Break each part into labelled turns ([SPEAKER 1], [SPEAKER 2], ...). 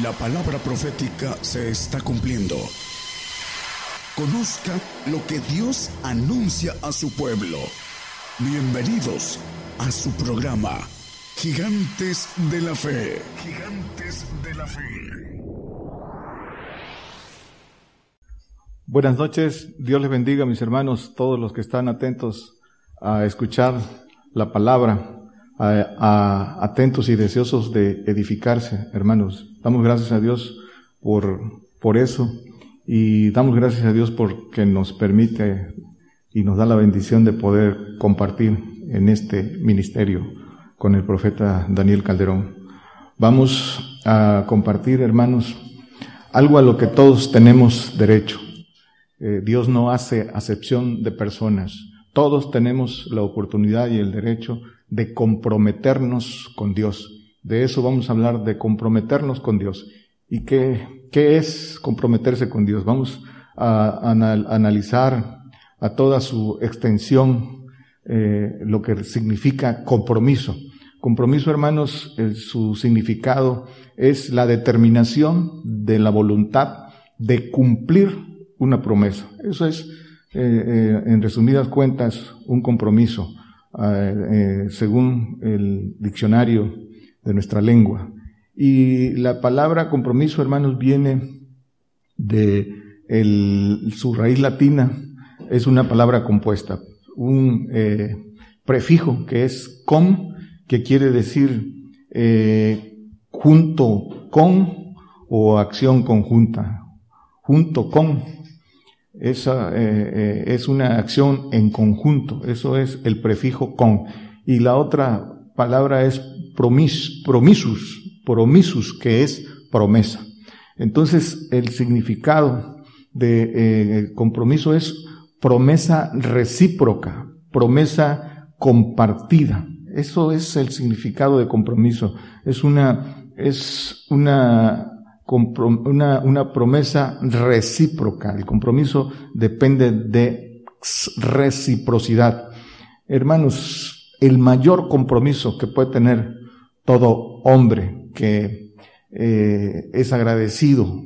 [SPEAKER 1] La palabra profética se está cumpliendo. Conozca lo que Dios anuncia a su pueblo. Bienvenidos a su programa, Gigantes de la Fe. Gigantes de la Fe.
[SPEAKER 2] Buenas noches, Dios les bendiga mis hermanos, todos los que están atentos a escuchar la palabra atentos y deseosos de edificarse, hermanos. Damos gracias a Dios por, por eso y damos gracias a Dios porque nos permite y nos da la bendición de poder compartir en este ministerio con el profeta Daniel Calderón. Vamos a compartir, hermanos, algo a lo que todos tenemos derecho. Eh, Dios no hace acepción de personas. Todos tenemos la oportunidad y el derecho de comprometernos con Dios. De eso vamos a hablar, de comprometernos con Dios. ¿Y qué, qué es comprometerse con Dios? Vamos a, analizar a toda su extensión eh, lo que significa compromiso. Compromiso, hermanos, su significado es la determinación de la voluntad de cumplir una promesa. Eso es, eh, eh, en resumidas cuentas, un compromiso. Eh, según el diccionario de nuestra lengua. Y la palabra compromiso, hermanos, viene de su raíz latina, es una palabra compuesta, un eh, prefijo que es con, que quiere decir eh, junto con o acción conjunta, junto con esa eh, eh, es una acción en conjunto, eso es el prefijo con. Y la otra palabra es promis, promisus, promisus, que es promesa. Entonces, el significado de eh, compromiso es promesa recíproca, promesa compartida. Eso es el significado de compromiso. Es una, es una una, una promesa recíproca. El compromiso depende de reciprocidad. Hermanos, el mayor compromiso que puede tener todo hombre que eh, es agradecido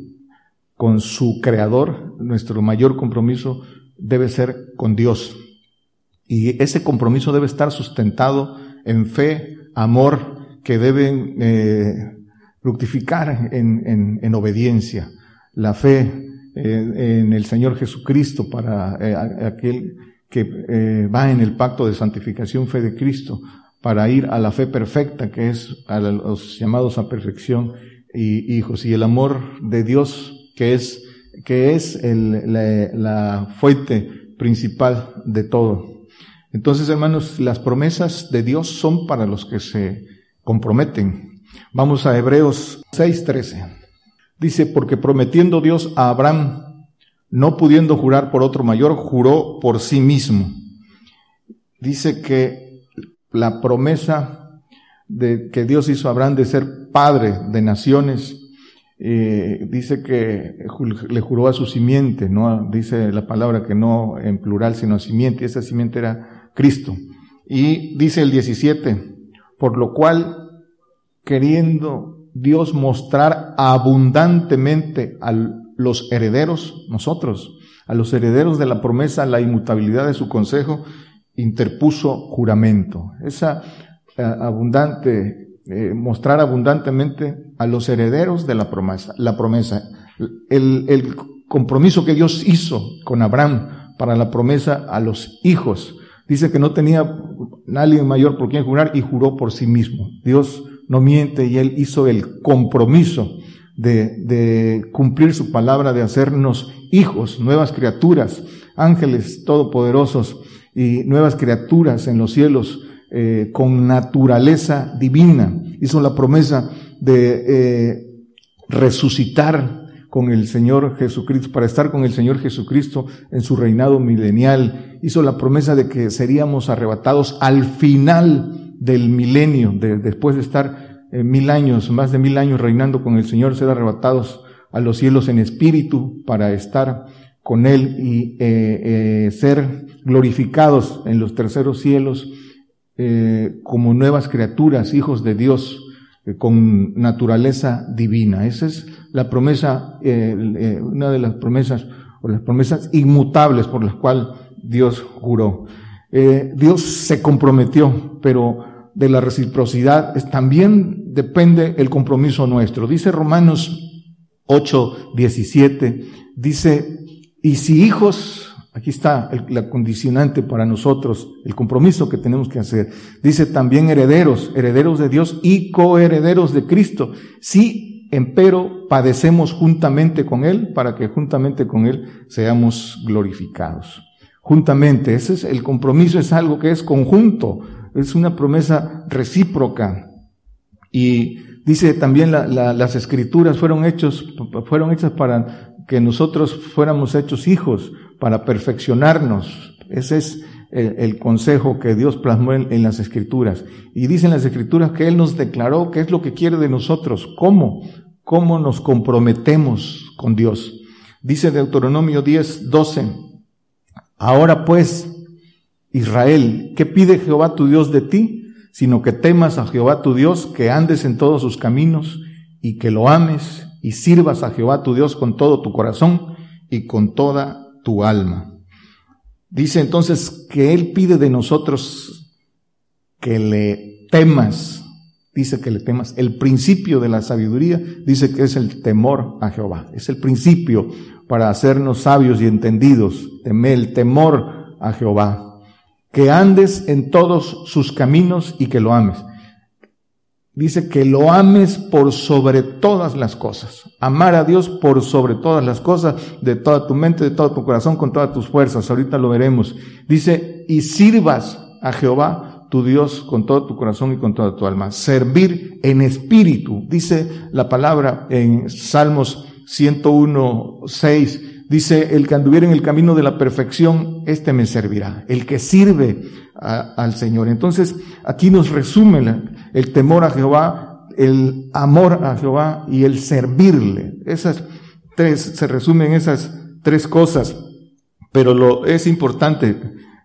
[SPEAKER 2] con su creador, nuestro mayor compromiso debe ser con Dios. Y ese compromiso debe estar sustentado en fe, amor, que deben eh, fructificar en, en, obediencia, la fe eh, en el Señor Jesucristo para eh, aquel que eh, va en el pacto de santificación, fe de Cristo, para ir a la fe perfecta, que es a los llamados a perfección y hijos, y el amor de Dios, que es, que es el, la, la fuente principal de todo. Entonces, hermanos, las promesas de Dios son para los que se comprometen, Vamos a Hebreos 6:13. Dice, porque prometiendo Dios a Abraham, no pudiendo jurar por otro mayor, juró por sí mismo. Dice que la promesa de, que Dios hizo a Abraham de ser padre de naciones, eh, dice que le juró a su simiente, no dice la palabra que no en plural, sino simiente, y esa simiente era Cristo. Y dice el 17, por lo cual queriendo Dios mostrar abundantemente a los herederos, nosotros, a los herederos de la promesa, la inmutabilidad de su consejo, interpuso juramento. Esa eh, abundante, eh, mostrar abundantemente a los herederos de la promesa, la promesa, el, el compromiso que Dios hizo con Abraham para la promesa a los hijos. Dice que no tenía nadie mayor por quien jurar y juró por sí mismo. Dios no miente y Él hizo el compromiso de, cumplir su palabra, de hacernos hijos, nuevas criaturas, ángeles todopoderosos y nuevas criaturas en los cielos eh, con naturaleza divina. Hizo la promesa de eh, resucitar con el Señor Jesucristo, para estar con el Señor Jesucristo en su reinado milenial. Hizo la promesa de que seríamos arrebatados al final del milenio, de, después de estar eh, mil años, más de mil años reinando con el Señor, ser arrebatados a los cielos en espíritu para estar con Él y eh, eh, ser glorificados en los terceros cielos como nuevas criaturas, hijos de Dios, con naturaleza divina. Esa es la promesa, una de las promesas, o las promesas inmutables por las cuales Dios juró. Dios se comprometió, pero de la reciprocidad también depende el compromiso nuestro. Dice Romanos 8, 17, dice, y si hijos, aquí está la condicionante para nosotros, el compromiso que tenemos que hacer. Dice también herederos, herederos de Dios y coherederos de Cristo. Si empero padecemos juntamente con Él, para que juntamente con Él seamos glorificados. Juntamente, ese es el compromiso, es algo que es conjunto es una promesa recíproca. Y dice también las escrituras fueron hechos, fueron hechas para que nosotros fuéramos hechos hijos, para perfeccionarnos. Ese es el, consejo que Dios plasmó en, en, las escrituras. Y dicen las escrituras que Él nos declaró qué es lo que quiere de nosotros, cómo, cómo nos comprometemos con Dios. Dice Deuteronomio 10, 12. Ahora pues, Israel, ¿qué pide Jehová tu Dios de ti? Sino que temas a Jehová tu Dios, que andes en todos sus caminos y que lo ames y sirvas a Jehová tu Dios con todo tu corazón y con toda tu alma. Dice entonces que Él pide de nosotros que le temas, dice que le temas. El principio de la sabiduría dice que es el temor a Jehová. Es el principio para hacernos sabios y entendidos. Teme el temor a Jehová que andes en todos sus caminos y que lo ames. Dice que lo ames por sobre todas las cosas. Amar a Dios por sobre todas las cosas, de toda tu mente, de todo tu corazón, con todas tus fuerzas. Ahorita lo veremos. Dice, y sirvas a Jehová tu Dios con todo tu corazón y con toda tu alma. Servir en espíritu. Dice la palabra en Salmos 101, 6 Dice, el que anduviera en el camino de la perfección, este me servirá. El que sirve al Señor. Entonces, aquí nos resume el temor a Jehová, el amor a Jehová y el servirle. Esas tres, se resumen esas tres cosas. Pero lo es importante eh,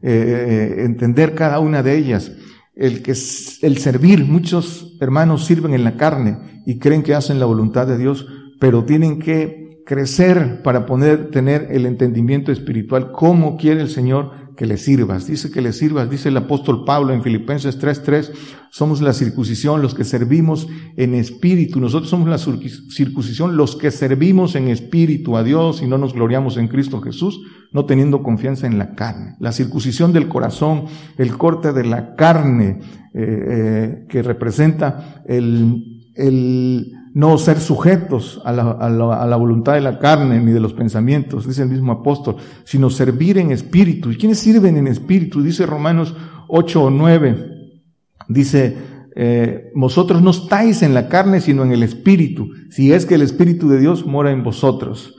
[SPEAKER 2] eh, entender cada una de ellas. El que el servir, muchos hermanos sirven en la carne y creen que hacen la voluntad de Dios, pero tienen que crecer para poder tener el entendimiento espiritual, cómo quiere el Señor que le sirvas. Dice que le sirvas, dice el apóstol Pablo en Filipenses 3:3, somos la circuncisión, los que servimos en espíritu. Nosotros somos la circuncisión, los que servimos en espíritu a Dios y no nos gloriamos en Cristo Jesús, no teniendo confianza en la carne. La circuncisión del corazón, el corte de la carne, eh, eh, que representa el, el no ser sujetos a la, a, la, voluntad de la carne ni de los pensamientos, dice el mismo apóstol, sino servir en espíritu. ¿Y quiénes sirven en espíritu? Dice Romanos 8 o 9. Dice, eh, vosotros no estáis en la carne, sino en el espíritu, si es que el espíritu de Dios mora en vosotros.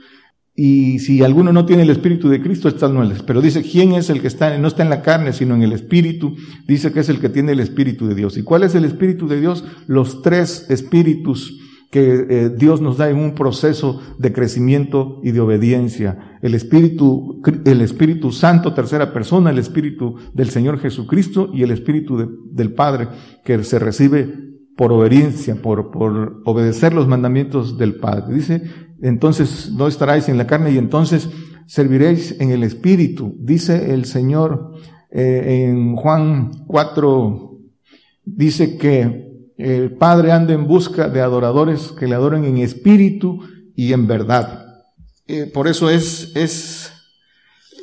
[SPEAKER 2] Y si alguno no tiene el espíritu de Cristo, está no es. Pero dice, ¿quién es el que está, no está en la carne, sino en el espíritu? Dice que es el que tiene el espíritu de Dios. ¿Y cuál es el espíritu de Dios? Los tres espíritus que eh, Dios nos da en un proceso de crecimiento y de obediencia. El Espíritu, el Espíritu Santo, tercera persona, el Espíritu del Señor Jesucristo y el Espíritu del Padre que se recibe por obediencia, por, por obedecer los mandamientos del Padre. Dice, entonces no estaráis en la carne y entonces serviréis en el Espíritu. Dice el Señor eh, en Juan 4, dice que el Padre anda en busca de adoradores que le adoren en espíritu y en verdad. Eh, por eso es, es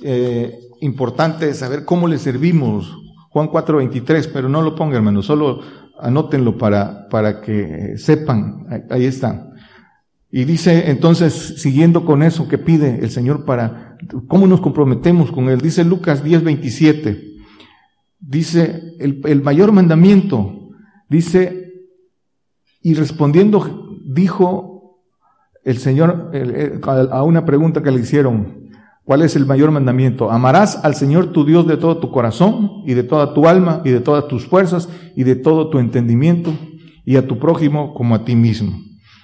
[SPEAKER 2] eh, importante saber cómo le servimos. Juan 4:23, pero no lo pongan, hermano, solo anótenlo para, para que sepan. Ahí está. Y dice entonces, siguiendo con eso que pide el Señor para, ¿cómo nos comprometemos con Él? Dice Lucas 10:27. Dice, el, el mayor mandamiento Dice, y respondiendo, dijo el Señor a una pregunta que le hicieron, ¿cuál es el mayor mandamiento? Amarás al Señor tu Dios de todo tu corazón y de toda tu alma y de todas tus fuerzas y de todo tu entendimiento y a tu prójimo como a ti mismo.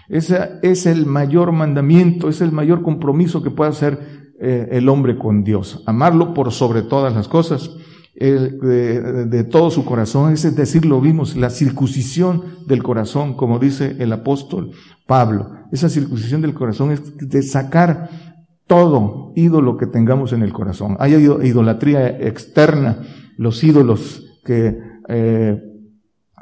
[SPEAKER 2] Ese es el mayor mandamiento, es el mayor compromiso que puede hacer eh, el hombre con Dios. Amarlo por sobre todas las cosas de, todo su corazón, es decir, lo vimos, la circuncisión del corazón, como dice el apóstol Pablo. Esa circuncisión del corazón es de sacar todo ídolo que tengamos en el corazón. Hay idolatría externa, los ídolos que eh,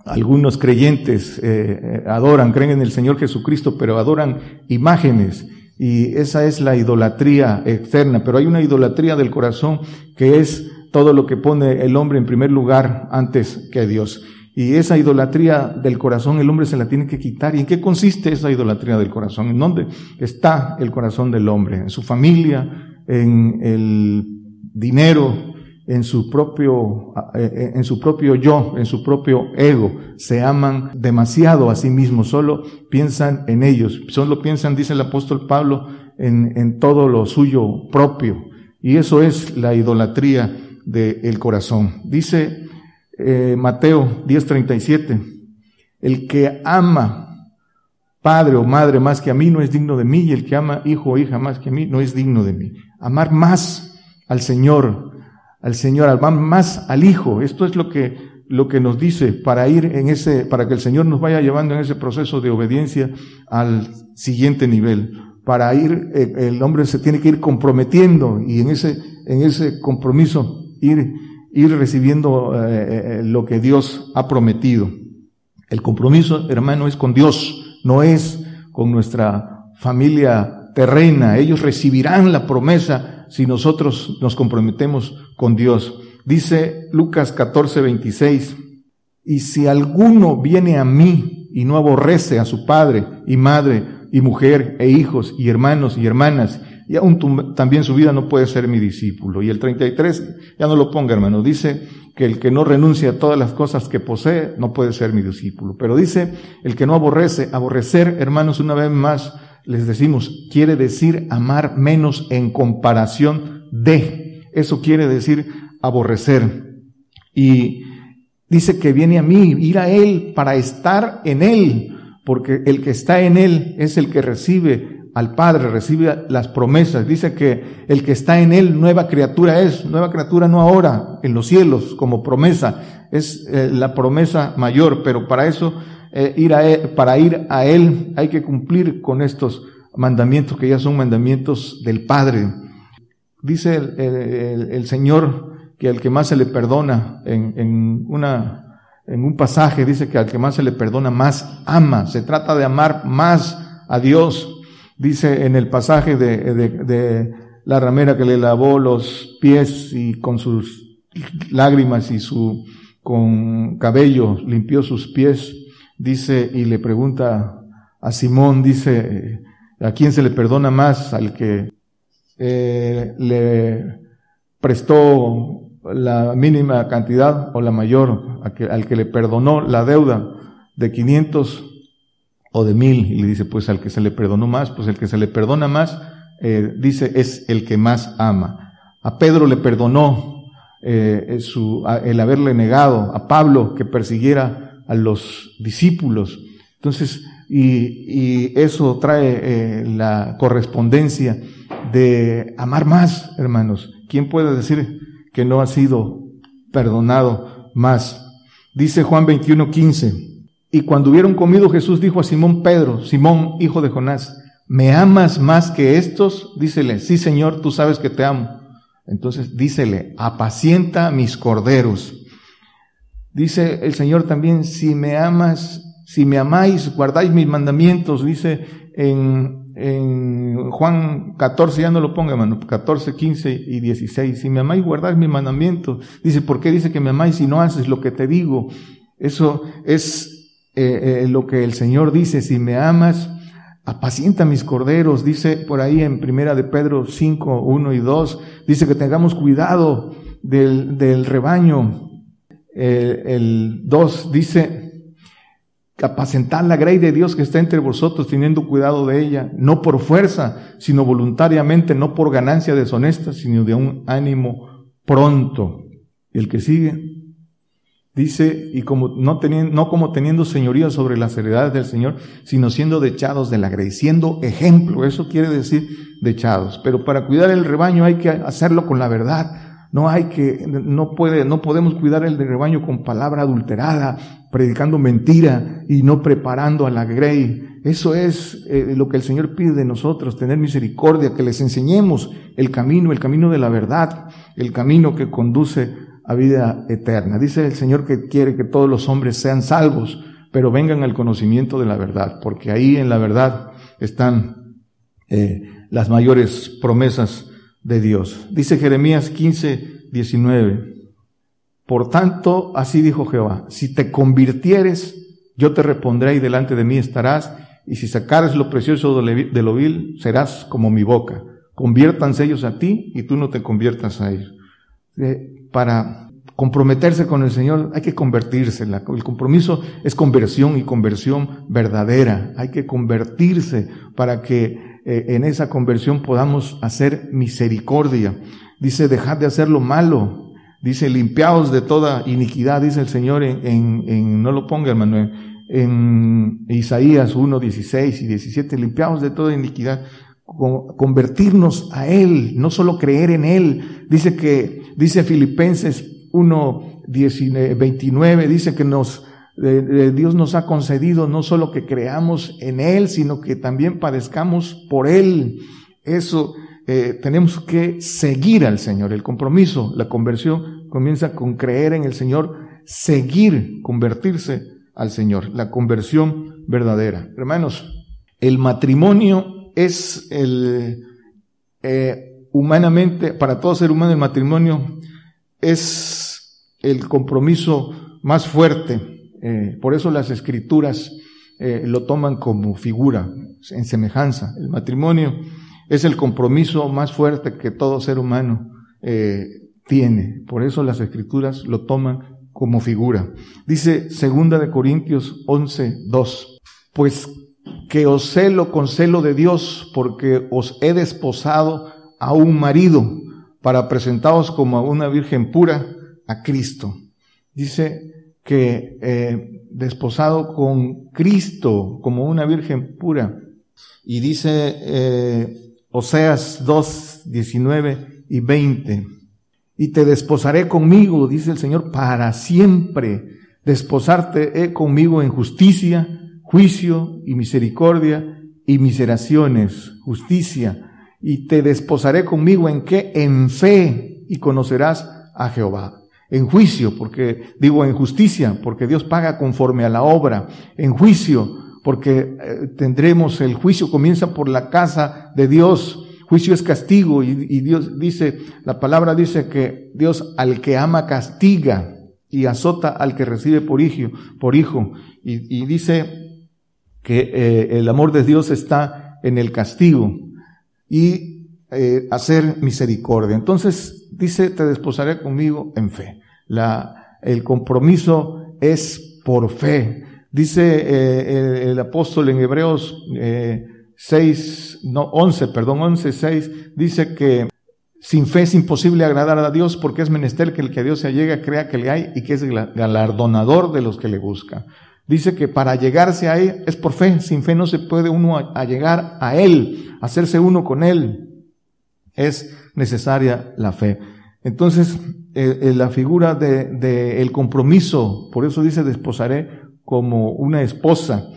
[SPEAKER 2] algunos creyentes eh, eh, adoran, creen en el Señor Jesucristo, pero adoran imágenes. Y esa es la idolatría externa, pero hay una idolatría del corazón que es todo lo que pone el hombre en primer lugar antes que Dios. Y esa idolatría del corazón el hombre se la tiene que quitar. ¿Y en qué consiste esa idolatría del corazón? ¿En dónde está el corazón del hombre? ¿En su familia? ¿En el dinero? En su propio, eh, eh, en su propio yo, en su propio ego, se aman demasiado a sí mismos, solo piensan en ellos, solo piensan, dice el apóstol Pablo, en, en todo lo suyo propio. Y eso es la idolatría del corazón. Dice eh, Mateo 10:37, el que ama padre o madre más que a mí no es digno de mí, y el que ama hijo o hija más que a mí no es digno de mí. Amar más al Señor, al Señor, amar más al Hijo. Esto es lo que, lo que nos dice para ir en ese, para que el Señor nos vaya llevando en ese proceso de obediencia al siguiente nivel. Para ir, eh, el hombre se tiene que ir comprometiendo y en ese, en ese compromiso ir, ir recibiendo eh, eh, lo que Dios ha prometido. El compromiso, hermano, es con Dios, no es con nuestra familia terrena. Ellos recibirán la promesa si nosotros nos comprometemos con Dios. Dice Lucas 14, 26, y si alguno viene a mí y no aborrece a su padre y madre y mujer e hijos y hermanos y hermanas y aún también su vida no puede ser mi discípulo. Y el 33, ya no lo ponga hermano, dice que el que no renuncia a todas las cosas que posee no puede ser mi discípulo. Pero dice el que no aborrece, aborrecer hermanos una vez más, les decimos, quiere decir amar menos en comparación de. Eso quiere decir aborrecer. Y dice que viene a mí, ir a Él para estar en Él, porque el que está en Él es el que recibe al Padre, recibe las promesas. Dice que el que está en Él, nueva criatura es, nueva criatura no ahora, en los cielos, como promesa. Es eh, la promesa mayor, pero para eso, eh, ir a él, para ir a Él hay que cumplir con estos mandamientos que ya son mandamientos del Padre. Dice el, el, Señor que al que más se le perdona en, en una, en un pasaje dice que al que más se le perdona más ama. Se trata de amar más a Dios Dice en el pasaje de, de, la ramera que le lavó los pies y con sus lágrimas y su con cabello limpió sus pies, dice y le pregunta a Simón, dice, ¿a quién se le perdona más? Al que eh, le prestó la mínima cantidad o la mayor, al que le perdonó la deuda de 500 o de mil, y le dice, pues al que se le perdonó más, pues el que se le perdona más, eh, dice, es el que más ama. A Pedro le perdonó eh, el haberle negado, a Pablo que persiguiera a los discípulos. Entonces, y, eso trae eh, la correspondencia de amar más, hermanos. ¿Quién puede decir que no ha sido perdonado más? Dice Juan 21, 15. Y cuando hubieron comido, Jesús dijo a Simón Pedro, Simón, hijo de Jonás, ¿me amas más que estos? Dícele, sí Señor, tú sabes que te amo. Entonces dícele, apacienta mis corderos. Dice el Señor también, si me amas, si me amáis, guardáis mis mandamientos, dice en, en Juan 14, ya no lo ponga, hermano, 14, 15 y 16. Si me amáis, guardáis mis mandamientos. Dice, ¿por qué dice que me amáis si no haces lo que te digo? Eso es eh, eh, lo que el Señor dice, si me amas, apacienta mis corderos, dice por ahí en primera de Pedro 5, 1 y 2, dice que tengamos cuidado del, del rebaño. El 2 dice, apacentar la grey de Dios que está entre vosotros, teniendo cuidado de ella, no por fuerza, sino voluntariamente, no por ganancia deshonesta, sino de un ánimo pronto. Y el que sigue, Dice, y como no, teniendo, no como teniendo señoría sobre las heredades del Señor, sino siendo dechados de la grey, siendo ejemplo, eso quiere decir dechados. Pero para cuidar el rebaño hay que hacerlo con la verdad. No hay que, no puede, no podemos cuidar el rebaño con palabra adulterada, predicando mentira y no preparando a la grey. Eso es eh, lo que el Señor pide de nosotros, tener misericordia, que les enseñemos el camino, el camino de la verdad, el camino que conduce a vida eterna. Dice el Señor que quiere que todos los hombres sean salvos, pero vengan al conocimiento de la verdad, porque ahí en la verdad están eh, las mayores promesas de Dios. Dice Jeremías 15, 19. Por tanto, así dijo Jehová, si te convirtieres, yo te repondré y delante de mí estarás, y si sacares lo precioso de lo vil, serás como mi boca. Conviértanse ellos a ti y tú no te conviertas a ellos. para comprometerse con el Señor hay que convertirse. El compromiso es conversión y conversión verdadera. Hay que convertirse para que eh, en esa conversión podamos hacer misericordia. Dice, dejad de hacer lo malo. Dice, limpiaos de toda iniquidad, dice el Señor en, en, no lo ponga hermano, en, Isaías 1, 16 y 17, limpiaos de toda iniquidad convertirnos a Él, no solo creer en Él. Dice que, dice Filipenses 1, 29, dice que nos Dios nos ha concedido no solo que creamos en Él, sino que también padezcamos por Él. Eso eh, tenemos que seguir al Señor. El compromiso, la conversión comienza con creer en el Señor, seguir, convertirse al Señor, la conversión verdadera. Hermanos, el matrimonio es el, eh, humanamente, para todo ser humano el matrimonio es el compromiso más fuerte eh, por eso las escrituras eh, lo toman como figura, en semejanza. El matrimonio es el compromiso más fuerte que todo ser humano eh, tiene. Por eso las escrituras lo toman como figura. Dice segunda de Corintios 11, 2. Pues que os celo con celo de Dios, porque os he desposado a un marido para presentaros como a una virgen pura a Cristo. Dice, que eh, desposado con Cristo como una virgen pura. Y dice eh, Oseas 2, 19 y 20. Y te desposaré conmigo, dice el Señor, para siempre. Desposarte he conmigo en justicia, juicio y misericordia y miseraciones, justicia. Y te desposaré conmigo en qué? En fe y conocerás a Jehová en juicio, porque digo en justicia, porque Dios paga conforme a la obra, en juicio, porque eh, tendremos el juicio comienza por la casa de Dios, juicio es castigo y, Dios dice, la palabra dice que Dios al que ama castiga y azota al que recibe por hijo, por hijo, y, dice que eh, el amor de Dios está en el castigo. Y eh, hacer misericordia. Entonces dice, te desposaré conmigo en fe. El compromiso es por fe. Dice eh, el, apóstol en Hebreos eh, 6, no, 11, perdón, 11, 6, dice que sin fe es imposible agradar a Dios porque es menester que el que a Dios se llega crea que le hay y que es galardonador de los que le buscan. Dice que para llegarse a Él es por fe. Sin fe no se puede uno a, llegar a Él, hacerse uno con Él. Es necesaria la fe. Entonces, eh, eh, la figura de, de, el compromiso, por eso dice desposaré como una esposa.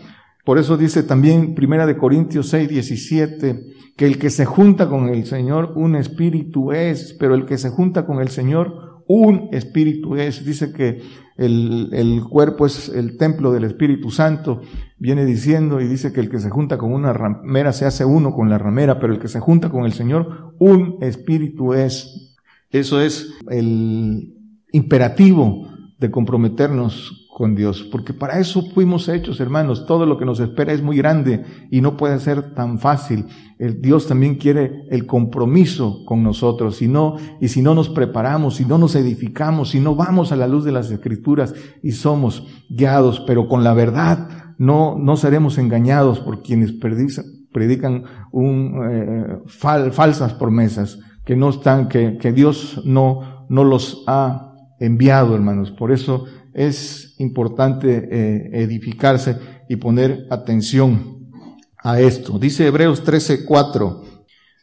[SPEAKER 2] Por eso dice también Primera de Corintios 6, 17, que el que se junta con el Señor, un espíritu es, pero el que se junta con el Señor, un espíritu es. Dice que el, el cuerpo es el templo del Espíritu Santo, viene diciendo y dice que el que se junta con una ramera se hace uno con la ramera, pero el que se junta con el Señor, un espíritu es. Eso es el imperativo de comprometernos con Dios, porque para eso fuimos hechos, hermanos. Todo lo que nos espera es muy grande y no puede ser tan fácil. El Dios también quiere el compromiso con nosotros. Si no, y si no nos preparamos, si no nos edificamos, si no vamos a la luz de las Escrituras y somos guiados, pero con la verdad, no, no seremos engañados por quienes predican, un, eh, falsas promesas que no están, que, que Dios no, no los ha enviado, hermanos. Por eso es importante eh, edificarse y poner atención a esto. Dice Hebreos 13:4,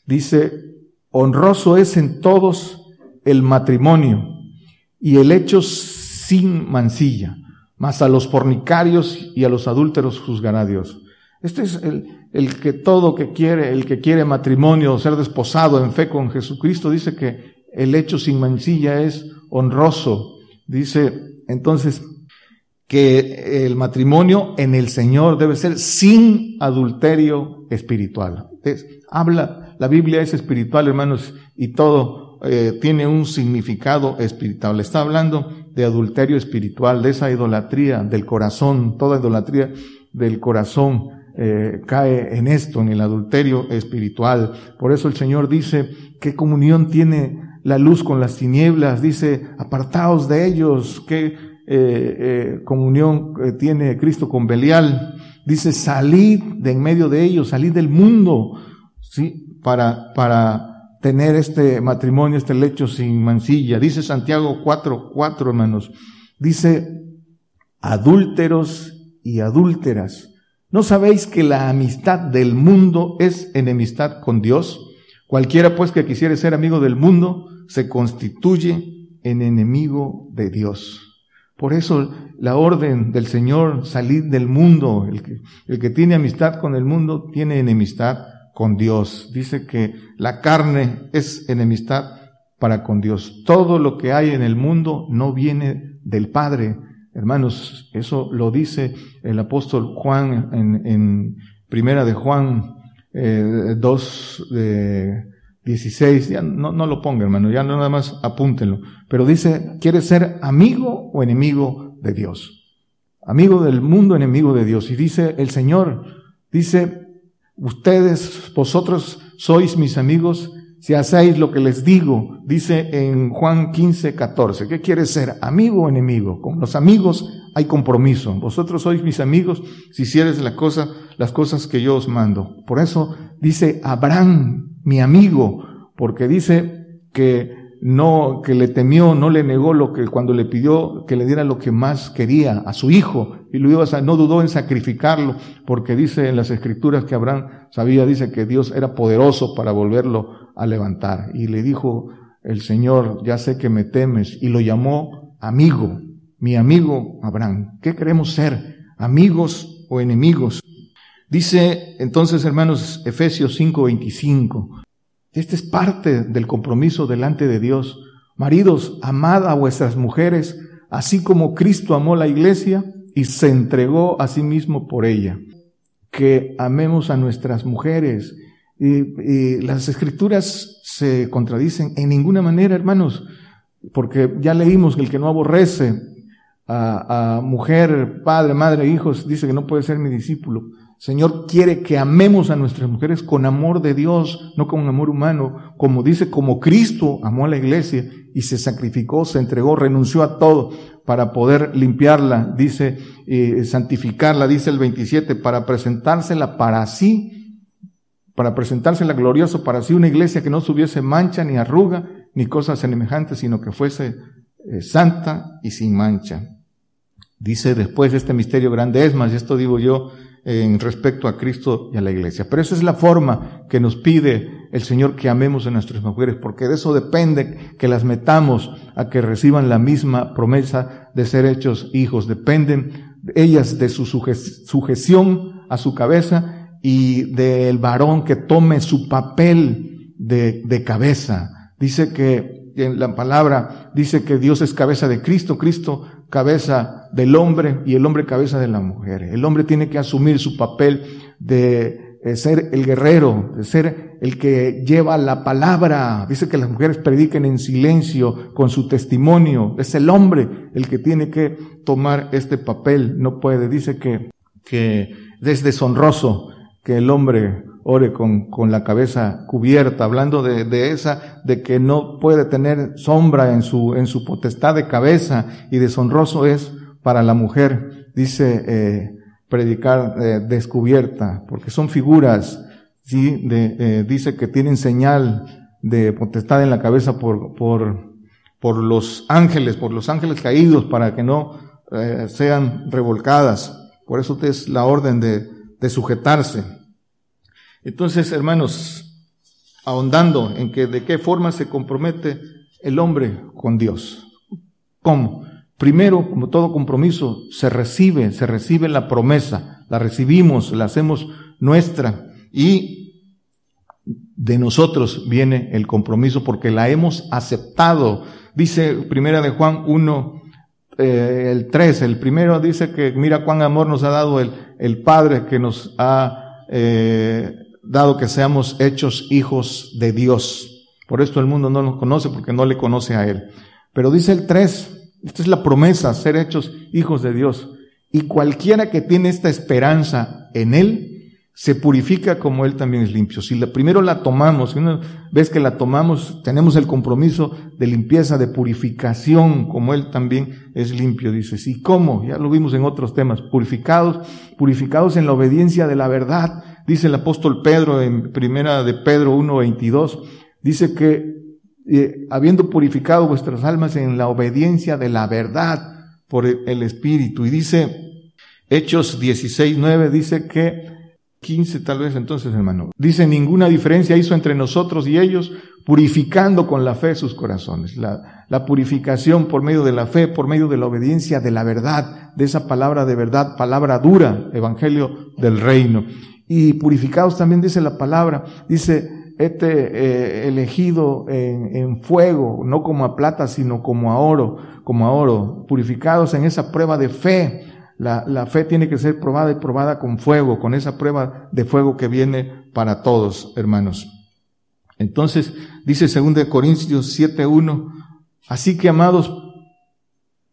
[SPEAKER 2] dice, honroso es en todos el matrimonio y el hecho sin mancilla, mas a los fornicarios y a los adúlteros juzgará Dios. Este es el, el que todo que quiere, el que quiere matrimonio, ser desposado en fe con Jesucristo, dice que el hecho sin mancilla es honroso. Dice entonces que el matrimonio en el Señor debe ser sin adulterio espiritual. habla, la Biblia es espiritual, hermanos, y todo eh, tiene un significado espiritual. Está hablando de adulterio espiritual, de esa idolatría del corazón, toda idolatría del corazón eh, cae en esto, en el adulterio espiritual. Por eso el Señor dice, ¿qué comunión tiene la luz con las tinieblas? Dice, apartaos de ellos, ¿qué eh, eh, comunión tiene Cristo con Belial? Dice, salid de en medio de ellos, salid del mundo, ¿sí? Para, para tener este matrimonio, este lecho sin mancilla. Dice Santiago 4, 4 hermanos. Dice, adúlteros y adúlteras ¿No sabéis que la amistad del mundo es enemistad con Dios? Cualquiera pues que quisiere ser amigo del mundo se constituye en enemigo de Dios. Por eso la orden del Señor, salir del mundo, el que, el que tiene amistad con el mundo tiene enemistad con Dios. Dice que la carne es enemistad para con Dios. Todo lo que hay en el mundo no viene del Padre, Hermanos, eso lo dice el apóstol Juan en, primera de Juan eh, 2, de 16. Ya no, no lo ponga, hermano, ya nada más apúntenlo. Pero dice, ¿quiere ser amigo o enemigo de Dios? Amigo del mundo, enemigo de Dios. Y dice el Señor, dice, ustedes, vosotros sois mis amigos si hacéis lo que les digo, dice en Juan 15, 14. ¿Qué quiere ser? ¿Amigo o enemigo? Con los amigos hay compromiso. Vosotros sois mis amigos si hicieres la cosa, las cosas que yo os mando. Por eso dice Abraham, mi amigo, porque dice que no, que le temió, no le negó lo que cuando le pidió que le diera lo que más quería a su hijo y lo iba a, no dudó en sacrificarlo porque dice en las escrituras que Abraham sabía, dice que Dios era poderoso para volverlo a levantar y le dijo el Señor, ya sé que me temes y lo llamó amigo, mi amigo Abraham. ¿Qué queremos ser? ¿Amigos o enemigos? Dice entonces, hermanos, Efesios 5:25, este es parte del compromiso delante de Dios. Maridos, amad a vuestras mujeres, así como Cristo amó la iglesia y se entregó a sí mismo por ella. Que amemos a nuestras mujeres. Y, las escrituras se contradicen en ninguna manera, hermanos, porque ya leímos que el que no aborrece a mujer, padre, madre, hijos, dice que no puede ser mi discípulo. Señor quiere que amemos a nuestras mujeres con amor de Dios, no con amor humano, como dice, como Cristo amó a la iglesia y se sacrificó, se entregó, renunció a todo para poder limpiarla, dice, eh, santificarla, dice el 27, para presentársela para sí, para presentársela glorioso para sí, una iglesia que no tuviese mancha ni arruga ni cosas semejantes, sino que fuese eh, santa y sin mancha. Dice después este misterio grande es más, y esto digo yo, en respecto a Cristo y a la iglesia. Pero esa es la forma que nos pide el Señor que amemos a nuestras mujeres, porque de eso depende que las metamos a que reciban la misma promesa de ser hechos hijos. Dependen ellas de su sujeción a su cabeza y del varón que tome su papel de, de cabeza. Dice que en la palabra dice que Dios es cabeza de Cristo, Cristo cabeza del hombre y el hombre cabeza de la mujer. El hombre tiene que asumir su papel de ser el guerrero, de ser el que lleva la palabra. Dice que las mujeres prediquen en silencio con su testimonio. Es el hombre el que tiene que tomar este papel. No puede. Dice que, que es deshonroso que el hombre ore con, con la cabeza cubierta, hablando de, de, esa, de que no puede tener sombra en su, en su potestad de cabeza y deshonroso es para la mujer, dice, eh, predicar eh, descubierta, porque son figuras, sí, de, eh, dice que tienen señal de potestad en la cabeza por, por, por los ángeles, por los ángeles caídos, para que no eh, sean revolcadas. Por eso es la orden de, de sujetarse. Entonces, hermanos, ahondando en que de qué forma se compromete el hombre con Dios. ¿Cómo? Primero, como todo compromiso, se recibe, se recibe la promesa, la recibimos, la hacemos nuestra y de nosotros viene el compromiso porque la hemos aceptado. Dice Primera de Juan 1, eh, el 3, el primero dice que mira cuán amor nos ha dado el, el Padre que nos ha eh, dado que seamos hechos hijos de Dios. Por esto el mundo no nos conoce porque no le conoce a Él. Pero dice el 3, esta es la promesa, ser hechos hijos de Dios. Y cualquiera que tiene esta esperanza en Él, se purifica como Él también es limpio. Si la, primero la tomamos, si una vez que la tomamos, tenemos el compromiso de limpieza, de purificación, como Él también es limpio, dice. ¿Y cómo? Ya lo vimos en otros temas. Purificados, purificados en la obediencia de la verdad. Dice el apóstol Pedro en primera de Pedro 1.22, dice que eh, habiendo purificado vuestras almas en la obediencia de la verdad por el Espíritu. Y dice, Hechos 16.9 dice que 15 tal vez entonces, hermano. Dice, ninguna diferencia hizo entre nosotros y ellos, purificando con la fe sus corazones. La, la, purificación por medio de la fe, por medio de la obediencia de la verdad, de esa palabra de verdad, palabra dura, evangelio del reino. Y purificados también dice la palabra, dice, este eh, elegido en, en, fuego, no como a plata, sino como a oro, como a oro, purificados en esa prueba de fe, la, la, fe tiene que ser probada y probada con fuego, con esa prueba de fuego que viene para todos, hermanos. Entonces, dice 2 Corintios 7.1, así que amados,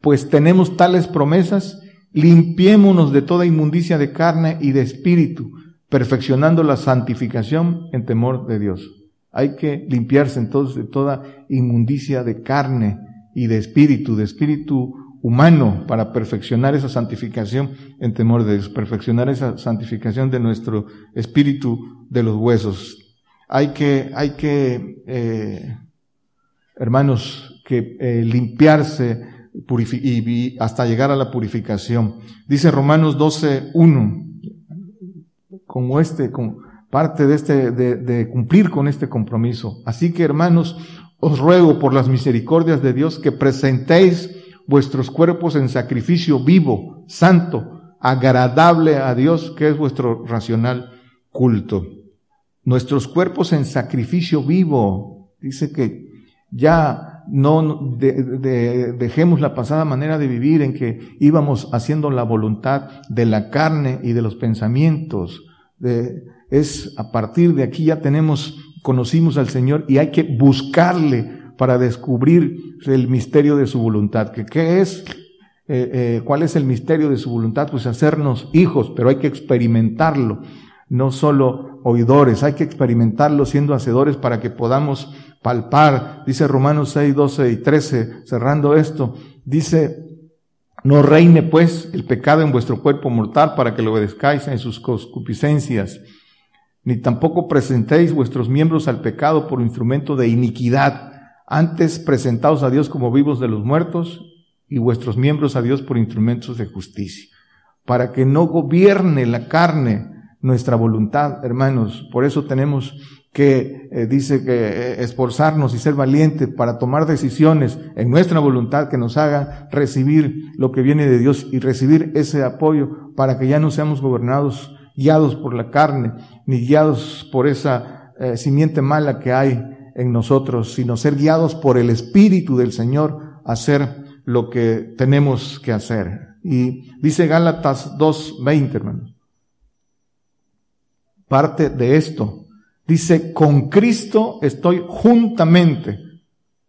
[SPEAKER 2] pues tenemos tales promesas, limpiémonos de toda inmundicia de carne y de espíritu, perfeccionando la santificación en temor de Dios. Hay que limpiarse entonces de toda inmundicia de carne y de espíritu, de espíritu humano para perfeccionar esa santificación en temor de Dios, perfeccionar esa santificación de nuestro espíritu de los huesos. Hay que, hay que, eh, hermanos, que eh, limpiarse hasta llegar a la purificación. Dice Romanos 12, 1, como este, como parte de este, de, de cumplir con este compromiso. Así que, hermanos, os ruego por las misericordias de Dios que presentéis vuestros cuerpos en sacrificio vivo, santo, agradable a Dios, que es vuestro racional culto. Nuestros cuerpos en sacrificio vivo. Dice que ya no dejemos la pasada manera de vivir en que íbamos haciendo la voluntad de la carne y de los pensamientos. Es a partir de aquí ya tenemos, conocimos al Señor y hay que buscarle para descubrir el misterio de su voluntad. ¿Que, ¿Qué es? Eh, eh, ¿Cuál es el misterio de su voluntad? Pues hacernos hijos, pero hay que experimentarlo, no solo oidores, hay que experimentarlo siendo hacedores para que podamos palpar. Dice Romanos 6, 12 y 13, cerrando esto, dice, no reine pues el pecado en vuestro cuerpo mortal para que lo obedezcáis en sus concupiscencias, ni tampoco presentéis vuestros miembros al pecado por instrumento de iniquidad antes presentaos a Dios como vivos de los muertos y vuestros miembros a Dios por instrumentos de justicia, para que no gobierne la carne nuestra voluntad, hermanos. Por eso tenemos que, eh, dice que eh, esforzarnos y ser valientes para tomar decisiones en nuestra voluntad que nos haga recibir lo que viene de Dios y recibir ese apoyo para que ya no seamos gobernados, guiados por la carne, ni guiados por esa eh, simiente mala que hay en nosotros, sino ser guiados por el Espíritu del Señor a hacer lo que tenemos que hacer. Y dice Gálatas 2.20, hermanos. Parte de esto. Dice, con Cristo estoy juntamente.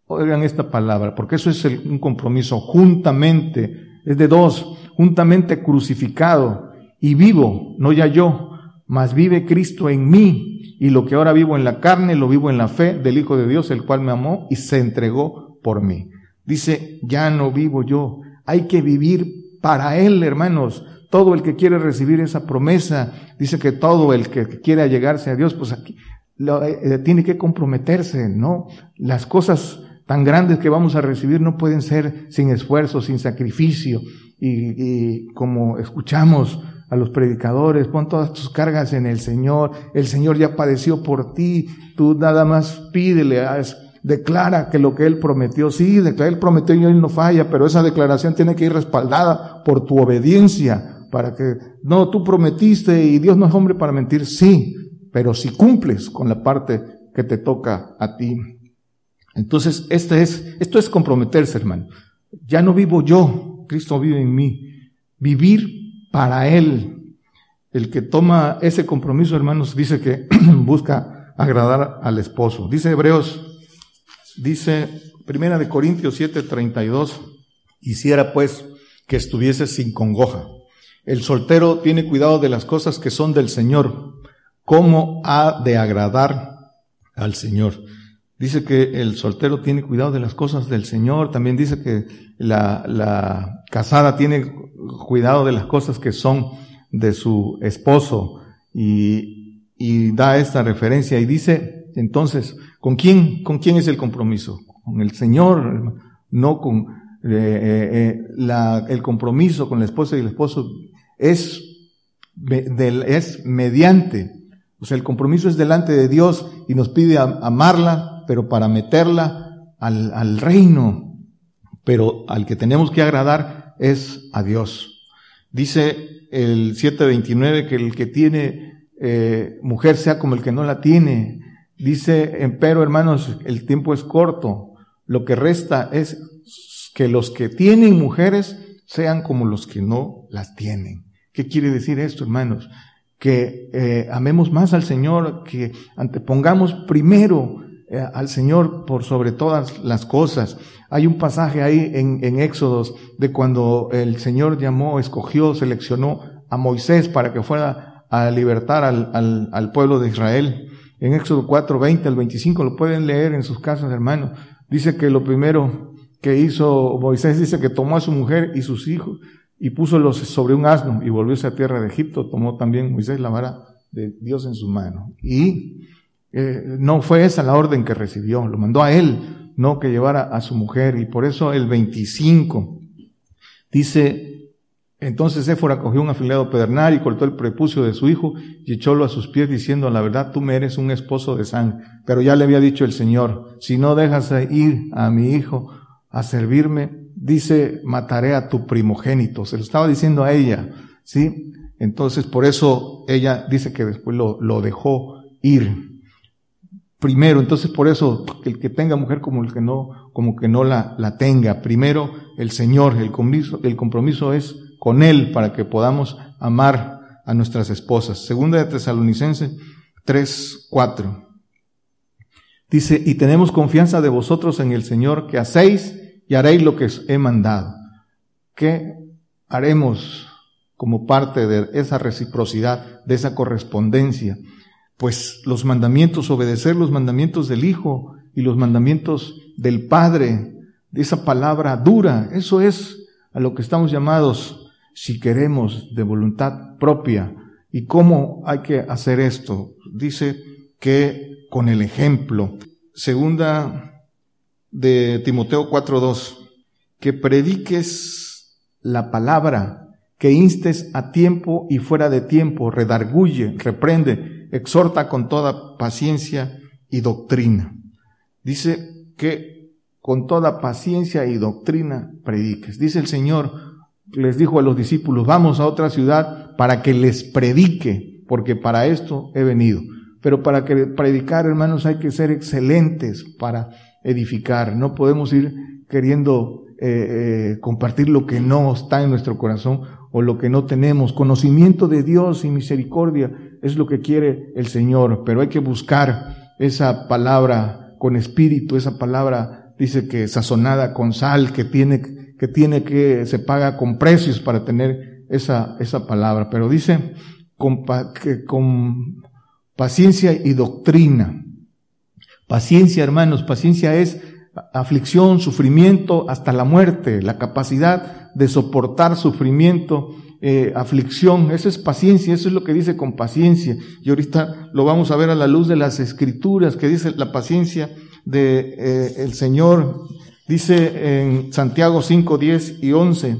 [SPEAKER 2] Oigan esta palabra, porque eso es un compromiso. Juntamente. Es de dos. Juntamente crucificado y vivo, no ya yo, mas vive Cristo en mí y lo que ahora vivo en la carne, lo vivo en la fe del Hijo de Dios, el cual me amó y se entregó por mí. Dice, ya no vivo yo, hay que vivir para Él, hermanos. Todo el que quiere recibir esa promesa, dice que todo el que quiera llegarse a Dios, pues aquí eh, eh, tiene que comprometerse, ¿no? Las cosas tan grandes que vamos a recibir no pueden ser sin esfuerzo, sin sacrificio. Y, y como escuchamos, a los predicadores, pon todas tus cargas en el Señor, el Señor ya padeció por ti, tú nada más pídele, declara que lo que Él prometió, sí, declara, Él prometió y Él no falla, pero esa declaración tiene que ir respaldada por tu obediencia, para que, no, tú prometiste y Dios no es hombre para mentir, sí, pero si cumples con la parte que te toca a ti. Entonces, este es, esto es comprometerse, hermano. Ya no vivo yo, Cristo vive en mí. Vivir para Él. El que toma ese compromiso, hermanos, dice que busca agradar al esposo. Dice Hebreos Dice Primera de Corintios 7:32, hiciera pues que estuviese sin congoja. El soltero tiene cuidado de las cosas que son del Señor. ¿Cómo ha de agradar al Señor? Dice que el soltero tiene cuidado de las cosas del Señor. También dice que la, casada tiene cuidado de las cosas que son de su esposo. Y, da esta referencia y dice, entonces, ¿Con quién, con quién es el compromiso? Con el Señor, no con eh, eh, eh, el compromiso con la esposa y el esposo es, es mediante. O sea, el compromiso es delante de Dios y nos pide amarla, pero para meterla al, al reino. Pero al que tenemos que agradar es a Dios. Dice el 729 que el que tiene eh, mujer sea como el que no la tiene. Dice, pero hermanos, el tiempo es corto. Lo que resta es que los que tienen mujeres sean como los que no las tienen. ¿Qué quiere decir esto, hermanos? Que eh, amemos más al Señor, que antepongamos primero eh, al Señor por sobre todas las cosas. Hay un pasaje ahí en, Éxodos de cuando el Señor llamó, escogió, seleccionó a Moisés para que fuera a libertar al, al, al pueblo de Israel en Éxodo 4, 20 al 25, lo pueden leer en sus casas, hermanos. Dice que lo primero que hizo Moisés, dice que tomó a su mujer y sus hijos y púsolos sobre un asno y volvióse a tierra de Egipto. Tomó también Moisés la vara de Dios en su mano. Y eh, no fue esa la orden que recibió, lo mandó a él, no que llevara a su mujer. Y por eso el 25 dice, entonces Éfora cogió un afilado pedernal y cortó el prepucio de su hijo y echólo a sus pies diciendo, la verdad tú me eres un esposo de sangre. Pero ya le había dicho el Señor, si no dejas ir a mi hijo a servirme, dice, mataré a tu primogénito. Se lo estaba diciendo a ella, ¿sí? Entonces por eso ella dice que después lo, lo dejó ir. Primero, entonces por eso el que tenga mujer como el que no, como que no la, la tenga. Primero el Señor, el compromiso, el compromiso es con Él para que podamos amar a nuestras esposas. Segunda de Tesalonicenses 3, 4. Dice, y tenemos confianza de vosotros en el Señor que hacéis y haréis lo que os he mandado. ¿Qué haremos como parte de esa reciprocidad, de esa correspondencia? Pues los mandamientos, obedecer los mandamientos del Hijo y los mandamientos del Padre, de esa palabra dura, eso es a lo que estamos llamados si queremos de voluntad propia. ¿Y cómo hay que hacer esto? Dice que con el ejemplo. Segunda de Timoteo 4.2, que prediques la palabra, que instes a tiempo y fuera de tiempo, redarguye, reprende, exhorta con toda paciencia y doctrina. Dice que con toda paciencia y doctrina prediques. Dice el Señor, les dijo a los discípulos, vamos a otra ciudad para que les predique, porque para esto he venido. Pero para que predicar, hermanos, hay que ser excelentes para edificar. No podemos ir queriendo eh, eh, compartir lo que no está en nuestro corazón o lo que no tenemos. Conocimiento de Dios y misericordia es lo que quiere el Señor, pero hay que buscar esa palabra con espíritu, esa palabra dice que sazonada con sal, que tiene que tiene que, se paga con precios para tener esa, esa palabra, pero dice con, que con paciencia y doctrina. Paciencia, hermanos, paciencia es aflicción, sufrimiento hasta la muerte, la capacidad de soportar sufrimiento, eh, aflicción, eso es paciencia, eso es lo que dice con paciencia. Y ahorita lo vamos a ver a la luz de las escrituras, que dice la paciencia de eh, el Señor. Dice en Santiago 5, 10 y 11,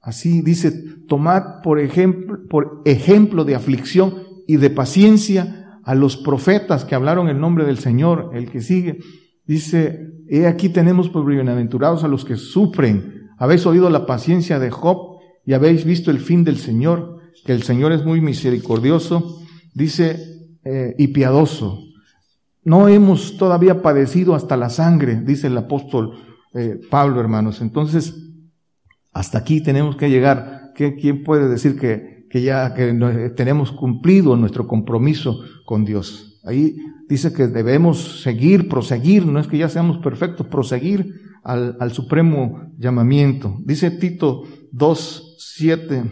[SPEAKER 2] así dice, tomad por ejemplo, por ejemplo de aflicción y de paciencia a los profetas que hablaron el nombre del Señor, el que sigue. Dice, he aquí tenemos por bienaventurados a los que sufren. Habéis oído la paciencia de Job y habéis visto el fin del Señor, que el Señor es muy misericordioso, dice, eh, y piadoso. No hemos todavía padecido hasta la sangre, dice el apóstol eh, Pablo, hermanos. Entonces, hasta aquí tenemos que llegar. ¿Quién puede decir que, que ya que tenemos cumplido nuestro compromiso con Dios? Ahí dice que debemos seguir, proseguir, no es que ya seamos perfectos, proseguir al, al supremo llamamiento. Dice Tito 2, 7.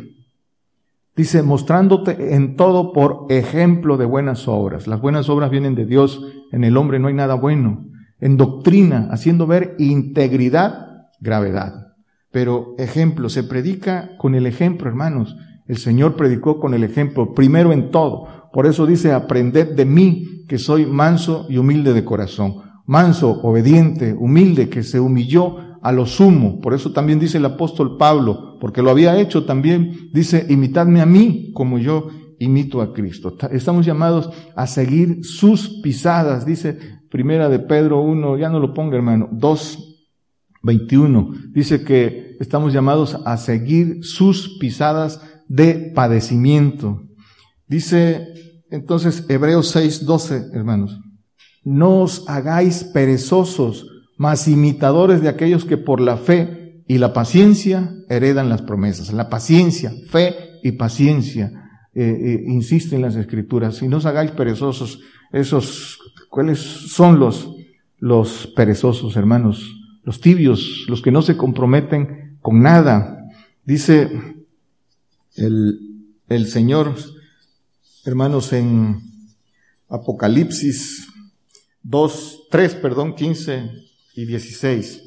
[SPEAKER 2] Dice, mostrándote en todo por ejemplo de buenas obras. Las buenas obras vienen de Dios, en el hombre no hay nada bueno. En doctrina, haciendo ver integridad, gravedad. Pero ejemplo, se predica con el ejemplo, hermanos. El Señor predicó con el ejemplo, primero en todo. Por eso dice, aprended de mí, que soy manso y humilde de corazón. Manso, obediente, humilde, que se humilló a lo sumo. Por eso también dice el apóstol Pablo, porque lo había hecho también, dice, imitadme a mí como yo imito a Cristo. Estamos llamados a seguir sus pisadas, dice Primera de Pedro 1, ya no lo ponga hermano, 2, 21. Dice que estamos llamados a seguir sus pisadas de padecimiento. Dice entonces Hebreos 6, 12, hermanos. No os hagáis perezosos, mas imitadores de aquellos que por la fe y la paciencia heredan las promesas. La paciencia, fe y paciencia, eh, eh, insiste en las escrituras. Y no os hagáis perezosos. Esos, ¿cuáles son los, los perezosos, hermanos? Los tibios, los que no se comprometen con nada. Dice el, Señor, hermanos, en Apocalipsis 2, 3, perdón, 15 y 16.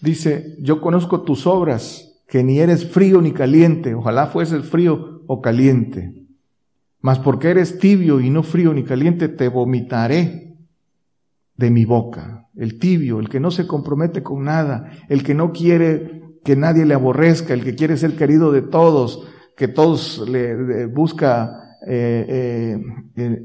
[SPEAKER 2] Dice, yo conozco tus obras, que ni eres frío ni caliente, ojalá fueses frío o caliente. Mas porque eres tibio y no frío ni caliente, te vomitaré de mi boca. El tibio, el que no se compromete con nada, el que no quiere que nadie le aborrezca, el que quiere ser querido de todos, que todos le, busca eh, eh, eh,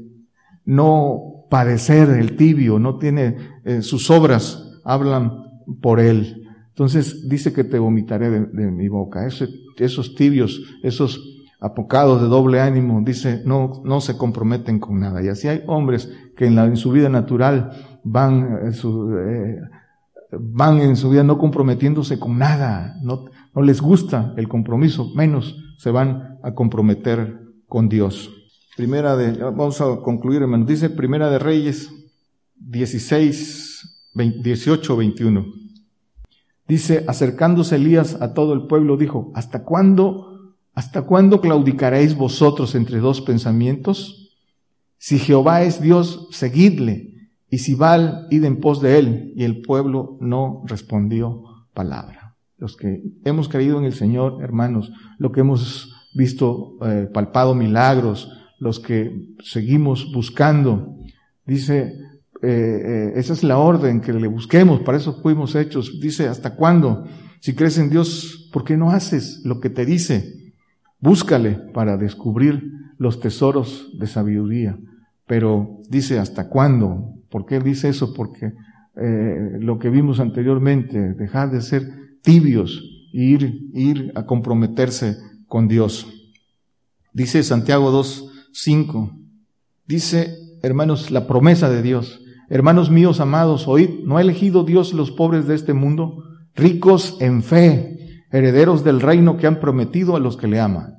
[SPEAKER 2] no padecer el tibio, no tiene sus obras hablan por él. Entonces dice que te vomitaré de, mi boca. esos tibios, esos apocados de doble ánimo, dice, no, no se comprometen con nada. Y así hay hombres que en, la, en su vida natural van, eh, su, eh, van en su vida no comprometiéndose con nada. No, no les gusta el compromiso, menos se van a comprometer con Dios. Primera de, vamos a concluir hermano, dice Primera de Reyes 16, 18, 21. Dice, acercándose Elías a todo el pueblo, dijo, ¿hasta cuándo, hasta cuándo claudicaréis vosotros entre dos pensamientos? Si Jehová es Dios, seguidle, y si Baal, id en pos de él. Y el pueblo no respondió palabra. Los que hemos creído en el Señor, hermanos, lo que hemos visto, eh, palpado milagros, los que seguimos buscando, dice, eh, eh, esa es la orden que le busquemos, para eso fuimos hechos. Dice, ¿hasta cuándo? Si crees en Dios, ¿por qué no haces lo que te dice? Búscale para descubrir los tesoros de sabiduría. Pero dice, ¿hasta cuándo? ¿Por qué dice eso? Porque lo que vimos anteriormente, dejar de ser tibios, ir, ir a comprometerse con Dios. Dice Santiago 2, 5. Dice, hermanos, la promesa de Dios. Hermanos míos amados, oíd, ¿no ha elegido Dios los pobres de este mundo, ricos en fe, herederos del reino que han prometido a los que le aman?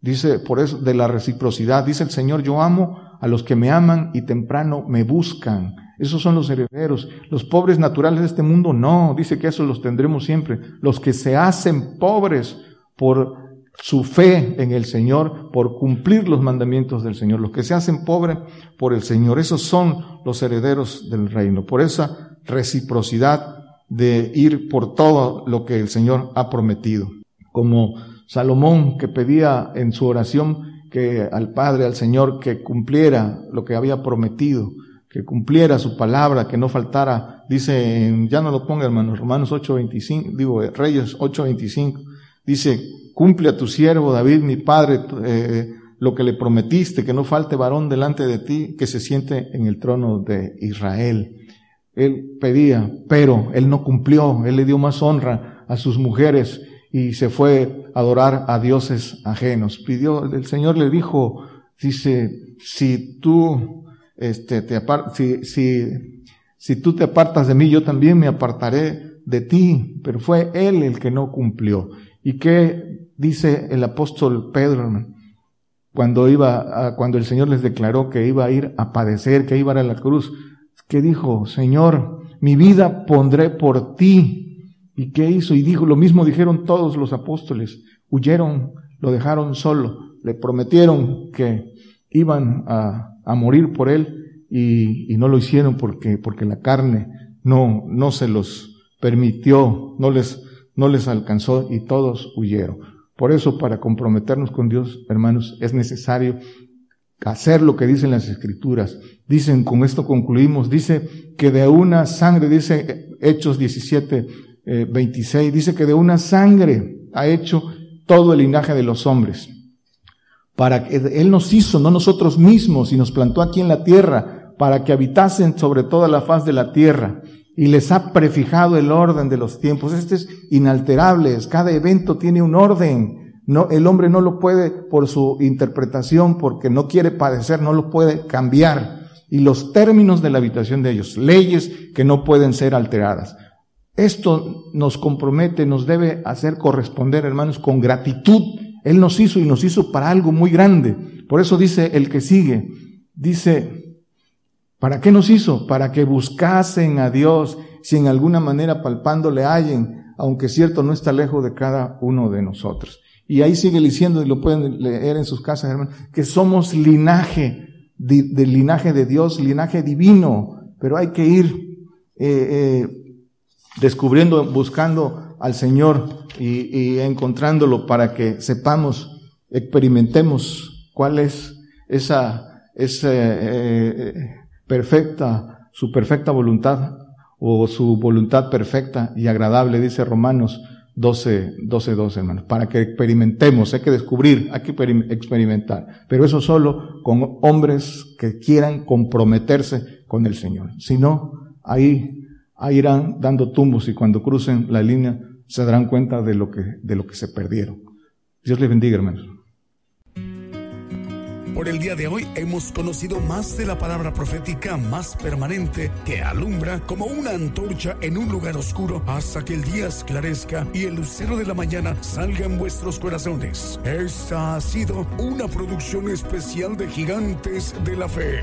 [SPEAKER 2] Dice, por eso, de la reciprocidad, dice el Señor, yo amo a los que me aman y temprano me buscan. Esos son los herederos. Los pobres naturales de este mundo, no, dice que eso los tendremos siempre. Los que se hacen pobres por su fe en el Señor por cumplir los mandamientos del Señor. Los que se hacen pobres por el Señor, esos son los herederos del reino. Por esa reciprocidad de ir por todo lo que el Señor ha prometido. Como Salomón que pedía en su oración que al Padre, al Señor, que cumpliera lo que había prometido, que cumpliera su palabra, que no faltara, dice, ya no lo ponga hermanos, Romanos 8.25, digo, Reyes 8.25, dice, cumple a tu siervo David, mi padre, eh, lo que le prometiste, que no falte varón delante de ti, que se siente en el trono de Israel. él pedía, pero él no cumplió, él le dio más honra a sus mujeres y se fue a adorar a dioses ajenos. Pidió, el Señor le dijo, dice, si tú, este, te si, tú te apartas de mí, yo también me apartaré de ti, pero fue él el que no cumplió. ¿Y qué dice el apóstol Pedro, Cuando iba, a, cuando el Señor les declaró que iba a ir a padecer, que iba a ir a la cruz, que dijo, Señor, mi vida pondré por ti. ¿Y qué hizo? Y dijo, lo mismo dijeron todos los apóstoles. Huyeron, lo dejaron solo, le prometieron que iban a, a morir por él y, y, no lo hicieron porque, porque la carne no, no se los permitió, no les, no les alcanzó y todos huyeron. Por eso, para comprometernos con Dios, hermanos, es necesario hacer lo que dicen las escrituras. Dicen, con esto concluimos, dice que de una sangre, dice Hechos 17, 26, eh, dice que de una sangre ha hecho todo el linaje de los hombres. Para que Él nos hizo, no nosotros mismos, y nos plantó aquí en la tierra, para que habitasen sobre toda la faz de la tierra. Y les ha prefijado el orden de los tiempos. Este es inalterable. Cada evento tiene un orden. No, el hombre no lo puede, por su interpretación, porque no quiere padecer, no lo puede cambiar. Y los términos de la habitación de ellos, leyes que no pueden ser alteradas. Esto nos compromete, nos debe hacer corresponder, hermanos, con gratitud. Él nos hizo y nos hizo para algo muy grande. Por eso dice el que sigue, dice, ¿para qué nos hizo? Para que buscasen a Dios, si en alguna manera palpándole hallen, aunque cierto no está lejos de cada uno de nosotros. Y ahí sigue diciendo, y lo pueden leer en sus casas, hermanos, que somos linaje, del linaje de Dios, linaje divino, pero hay que ir eh, eh, descubriendo, buscando al Señor y, encontrándolo para que sepamos, experimentemos cuál es esa, esa eh, perfecta, su perfecta voluntad o su voluntad perfecta y agradable, dice Romanos 12, 12, 12, hermanos, para que experimentemos, hay que descubrir, hay que experimentar, pero eso solo con hombres que quieran comprometerse con el Señor. Si no, ahí, ahí irán dando tumbos y cuando crucen la línea se darán cuenta de lo que, de lo que se perdieron. Dios les bendiga, hermanos.
[SPEAKER 1] Por el día de hoy hemos conocido más de la palabra profética más permanente que alumbra como una antorcha en un lugar oscuro hasta que el día esclarezca y el lucero de la mañana salga en vuestros corazones. Esta ha sido una producción especial de Gigantes de la Fe.